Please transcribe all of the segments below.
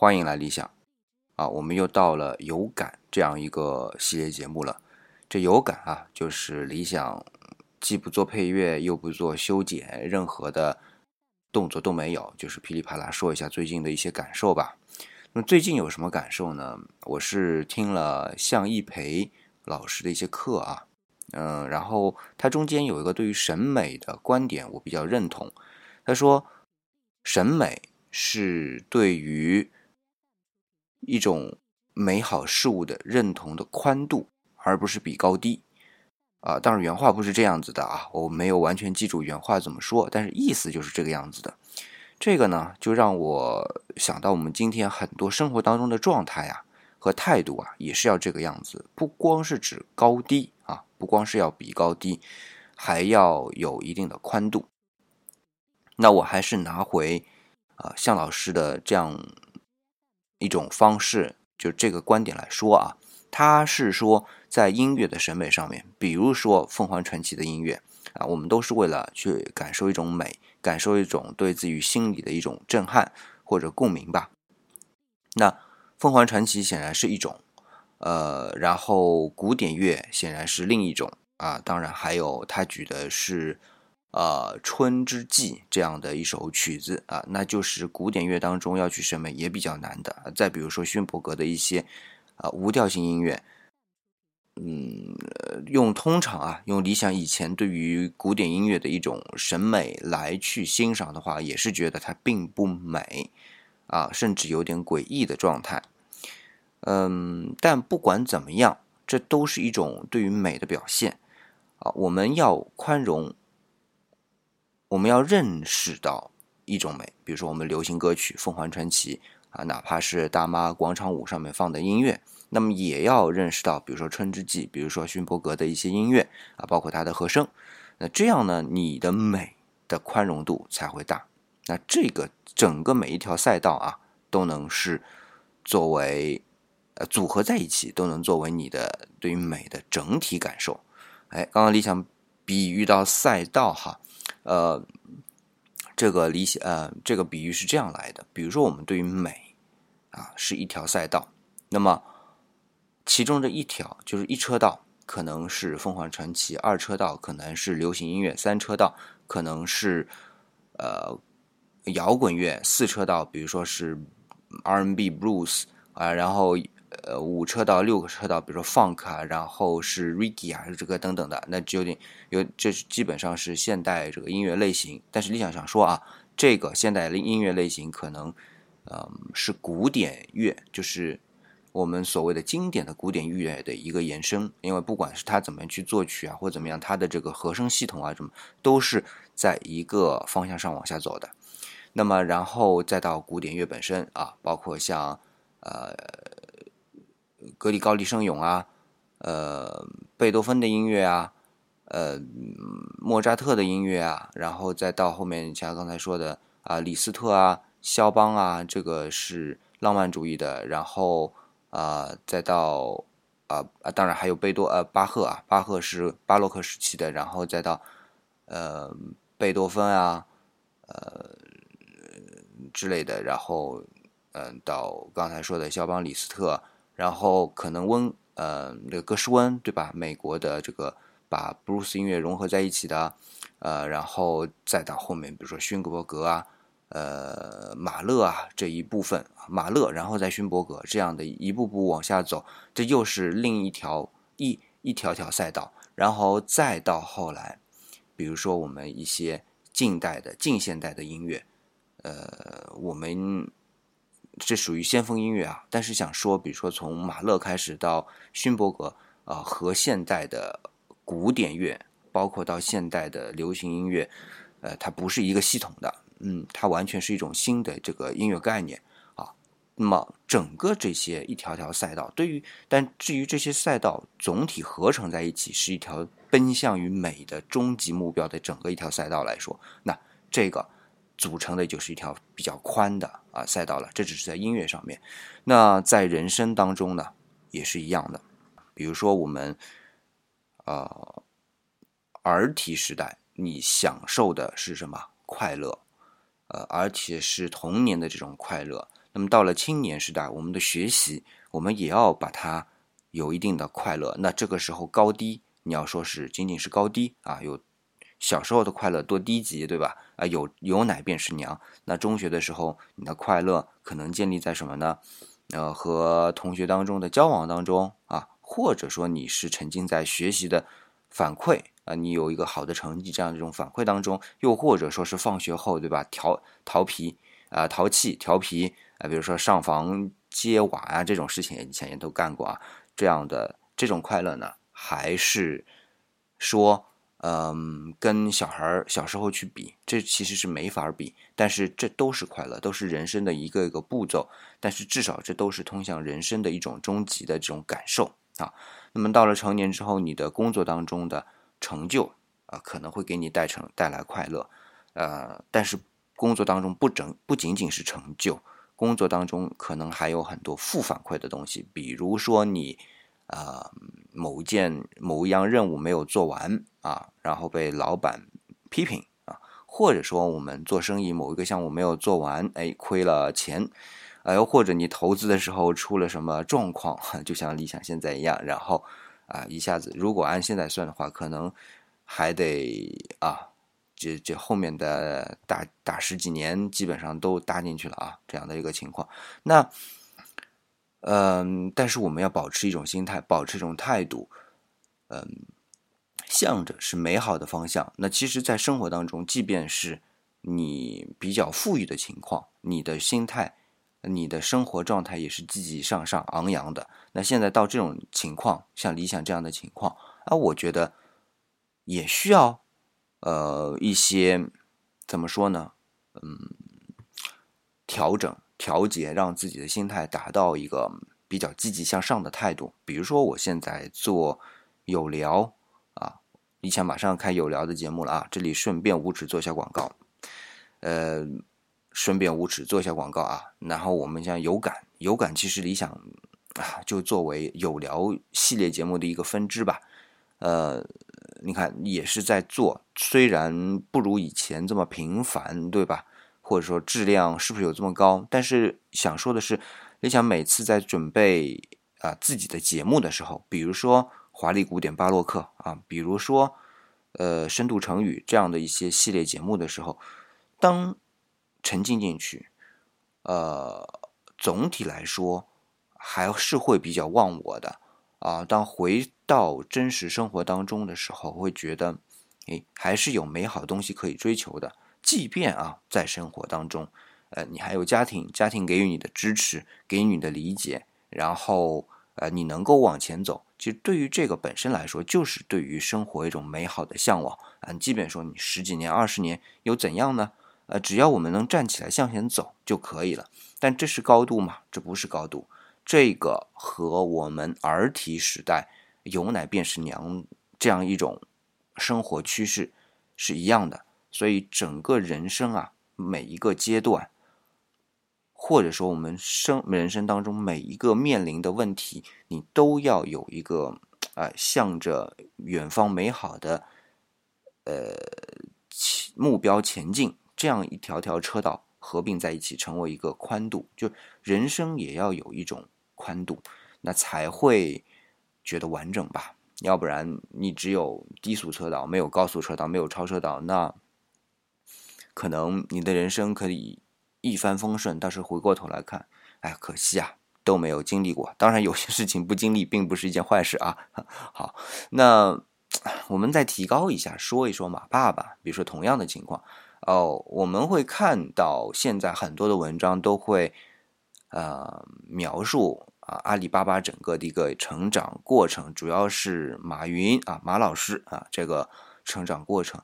欢迎来理想啊！我们又到了有感这样一个系列节目了。这有感啊，就是理想既不做配乐，又不做修剪，任何的动作都没有，就是噼里啪啦说一下最近的一些感受吧。那么最近有什么感受呢？我是听了向一培老师的一些课啊，嗯，然后他中间有一个对于审美的观点，我比较认同。他说，审美是对于一种美好事物的认同的宽度，而不是比高低，啊，当然原话不是这样子的啊，我没有完全记住原话怎么说，但是意思就是这个样子的。这个呢，就让我想到我们今天很多生活当中的状态啊和态度啊，也是要这个样子，不光是指高低啊，不光是要比高低，还要有一定的宽度。那我还是拿回啊向老师的这样。一种方式，就这个观点来说啊，他是说在音乐的审美上面，比如说凤凰传奇的音乐啊，我们都是为了去感受一种美，感受一种对自己心里的一种震撼或者共鸣吧。那凤凰传奇显然是一种，呃，然后古典乐显然是另一种啊，当然还有他举的是。呃，《春之祭》这样的一首曲子啊，那就是古典乐当中要去审美也比较难的。再比如说勋伯格的一些啊无调性音乐，嗯，用通常啊用理想以前对于古典音乐的一种审美来去欣赏的话，也是觉得它并不美啊，甚至有点诡异的状态。嗯，但不管怎么样，这都是一种对于美的表现啊，我们要宽容。我们要认识到一种美，比如说我们流行歌曲《凤凰传奇》啊，哪怕是大妈广场舞上面放的音乐，那么也要认识到，比如说《春之祭》，比如说勋伯格的一些音乐啊，包括他的和声。那这样呢，你的美的宽容度才会大。那这个整个每一条赛道啊，都能是作为呃组合在一起，都能作为你的对于美的整体感受。哎，刚刚理想比喻到赛道哈。呃，这个理想呃，这个比喻是这样来的。比如说，我们对于美啊，是一条赛道，那么其中的一条就是一车道，可能是凤凰传奇；二车道可能是流行音乐；三车道可能是呃摇滚乐；四车道，比如说是 R&B、Blues 啊，然后。呃，五车道、六个车道，比如说 funk 啊，然后是 reggae 啊，这个等等的，那有点有，这是基本上是现代这个音乐类型。但是理想想说啊，这个现代音乐类型可能，嗯，是古典乐，就是我们所谓的经典的古典乐的一个延伸。因为不管是他怎么去作曲啊，或怎么样，他的这个和声系统啊，什么都是在一个方向上往下走的。那么，然后再到古典乐本身啊，包括像呃。格里高利圣咏啊，呃，贝多芬的音乐啊，呃，莫扎特的音乐啊，然后再到后面像刚才说的啊，李斯特啊，肖邦啊，这个是浪漫主义的，然后啊，再到啊啊，当然还有贝多呃巴赫啊，巴赫是巴洛克时期的，然后再到呃贝多芬啊，呃之类的，然后嗯，到刚才说的肖邦、李斯特。然后可能温呃那个格什温对吧？美国的这个把布鲁斯音乐融合在一起的，呃，然后再到后面，比如说勋格伯格啊，呃，马勒啊这一部分，马勒，然后再勋伯格这样的一步步往下走，这又是另一条一一条条赛道。然后再到后来，比如说我们一些近代的近现代的音乐，呃，我们。这属于先锋音乐啊，但是想说，比如说从马勒开始到勋伯格啊，和现代的古典乐，包括到现代的流行音乐，呃，它不是一个系统的，嗯，它完全是一种新的这个音乐概念啊。那么整个这些一条条赛道，对于但至于这些赛道总体合成在一起是一条奔向于美的终极目标的整个一条赛道来说，那这个。组成的就是一条比较宽的啊赛道了，这只是在音乐上面。那在人生当中呢，也是一样的。比如说我们，呃，儿提时代，你享受的是什么快乐？呃，而且是童年的这种快乐。那么到了青年时代，我们的学习，我们也要把它有一定的快乐。那这个时候高低，你要说是仅仅是高低啊，有小时候的快乐多低级，对吧？啊，有有奶便是娘。那中学的时候，你的快乐可能建立在什么呢？呃，和同学当中的交往当中啊，或者说你是沉浸在学习的反馈啊，你有一个好的成绩这样的这种反馈当中，又或者说是放学后，对吧？调调皮啊，淘气调皮啊，比如说上房揭瓦啊这种事情，以前也都干过啊。这样的这种快乐呢，还是说？嗯，跟小孩小时候去比，这其实是没法比。但是这都是快乐，都是人生的一个一个步骤。但是至少这都是通向人生的一种终极的这种感受啊。那么到了成年之后，你的工作当中的成就啊，可能会给你带成带来快乐。呃，但是工作当中不整不仅仅是成就，工作当中可能还有很多负反馈的东西，比如说你。啊，某一件某一样任务没有做完啊，然后被老板批评啊，或者说我们做生意某一个项目没有做完，哎，亏了钱，哎，又或者你投资的时候出了什么状况，就像理想现在一样，然后啊，一下子如果按现在算的话，可能还得啊，这这后面的大大十几年基本上都搭进去了啊，这样的一个情况，那。嗯，但是我们要保持一种心态，保持一种态度，嗯，向着是美好的方向。那其实，在生活当中，即便是你比较富裕的情况，你的心态、你的生活状态也是积极向上、昂扬的。那现在到这种情况，像理想这样的情况啊，我觉得也需要呃一些怎么说呢？嗯，调整。调节，让自己的心态达到一个比较积极向上的态度。比如说，我现在做有聊啊，理想马上开有聊的节目了啊，这里顺便无耻做一下广告，呃，顺便无耻做一下广告啊。然后我们像有感，有感其实理想啊，就作为有聊系列节目的一个分支吧。呃，你看也是在做，虽然不如以前这么频繁，对吧？或者说质量是不是有这么高？但是想说的是，你想每次在准备啊自己的节目的时候，比如说华丽古典巴洛克啊，比如说呃深度成语这样的一些系列节目的时候，当沉浸进去，呃，总体来说还是会比较忘我的啊。当回到真实生活当中的时候，会觉得，哎，还是有美好东西可以追求的。即便啊，在生活当中，呃，你还有家庭，家庭给予你的支持，给予你的理解，然后呃，你能够往前走，其实对于这个本身来说，就是对于生活一种美好的向往啊。即便说你十几年、二十年又怎样呢？呃，只要我们能站起来向前走就可以了。但这是高度吗？这不是高度，这个和我们儿提时代有奶便是娘这样一种生活趋势是一样的。所以整个人生啊，每一个阶段，或者说我们生人生当中每一个面临的问题，你都要有一个啊，向着远方美好的呃目标前进，这样一条条车道合并在一起，成为一个宽度。就人生也要有一种宽度，那才会觉得完整吧。要不然你只有低速车道，没有高速车道，没有超车道，那。可能你的人生可以一帆风顺，但是回过头来看，哎，可惜啊，都没有经历过。当然，有些事情不经历并不是一件坏事啊。好，那 我们再提高一下，说一说马爸爸。比如说同样的情况哦，我们会看到现在很多的文章都会呃描述啊阿里巴巴整个的一个成长过程，主要是马云啊马老师啊这个成长过程。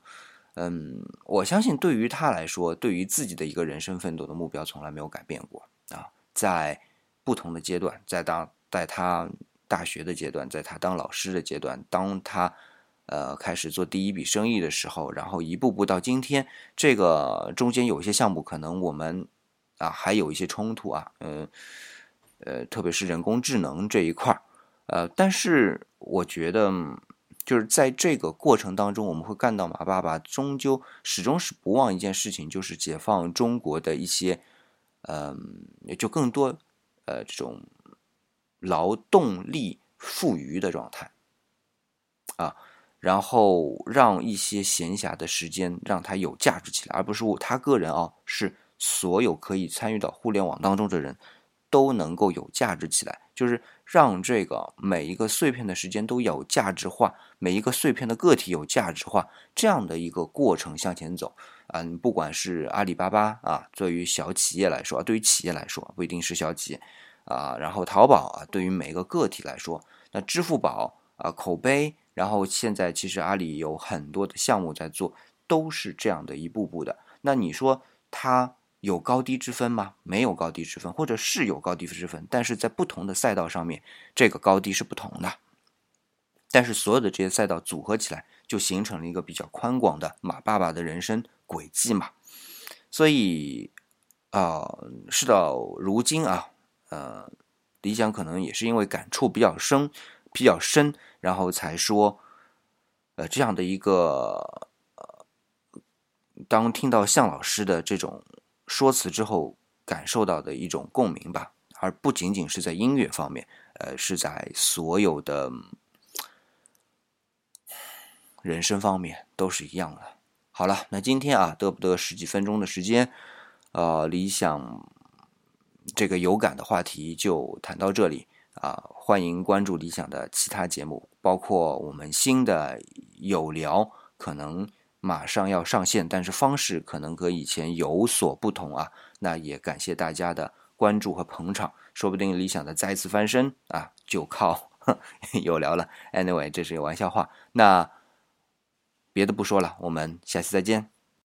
嗯，我相信对于他来说，对于自己的一个人生奋斗的目标从来没有改变过啊。在不同的阶段，在当在他大学的阶段，在他当老师的阶段，当他呃开始做第一笔生意的时候，然后一步步到今天，这个中间有一些项目可能我们啊还有一些冲突啊，嗯呃，特别是人工智能这一块儿，呃，但是我觉得。就是在这个过程当中，我们会看到马爸爸终究始终是不忘一件事情，就是解放中国的一些嗯，也就更多呃这种劳动力富余的状态。啊，然后让一些闲暇的时间让他有价值起来，而不是我他个人啊，是所有可以参与到互联网当中的人都能够有价值起来，就是让这个每一个碎片的时间都有价值化，每一个碎片的个体有价值化，这样的一个过程向前走。嗯，不管是阿里巴巴啊，对于小企业来说，对于企业来说不一定是小企业啊。然后淘宝啊，对于每一个个体来说，那支付宝啊，口碑，然后现在其实阿里有很多的项目在做，都是这样的一步步的。那你说它有高低之分吗？没有高低之分，或者是有高低之分，但是在不同的赛道上面，这个高低是不同的。但是所有的这些赛道组合起来，就形成了一个比较宽广的马爸爸的人生。轨迹嘛，所以啊，事到如今啊，呃，理想可能也是因为感触比较深，比较深，然后才说，呃，这样的一个，呃，当听到向老师的这种说辞之后，感受到的一种共鸣吧，而不仅仅是在音乐方面，呃，是在所有的人生方面都是一样的。好了，那今天啊，得不得十几分钟的时间，呃，理想这个有感的话题就谈到这里啊。欢迎关注理想的其他节目，包括我们新的有聊，可能马上要上线，但是方式可能和以前有所不同啊。那也感谢大家的关注和捧场，说不定理想的再次翻身啊，就靠 有聊了。Anyway，这是个玩笑话。那。别的不说了，我们下期再见。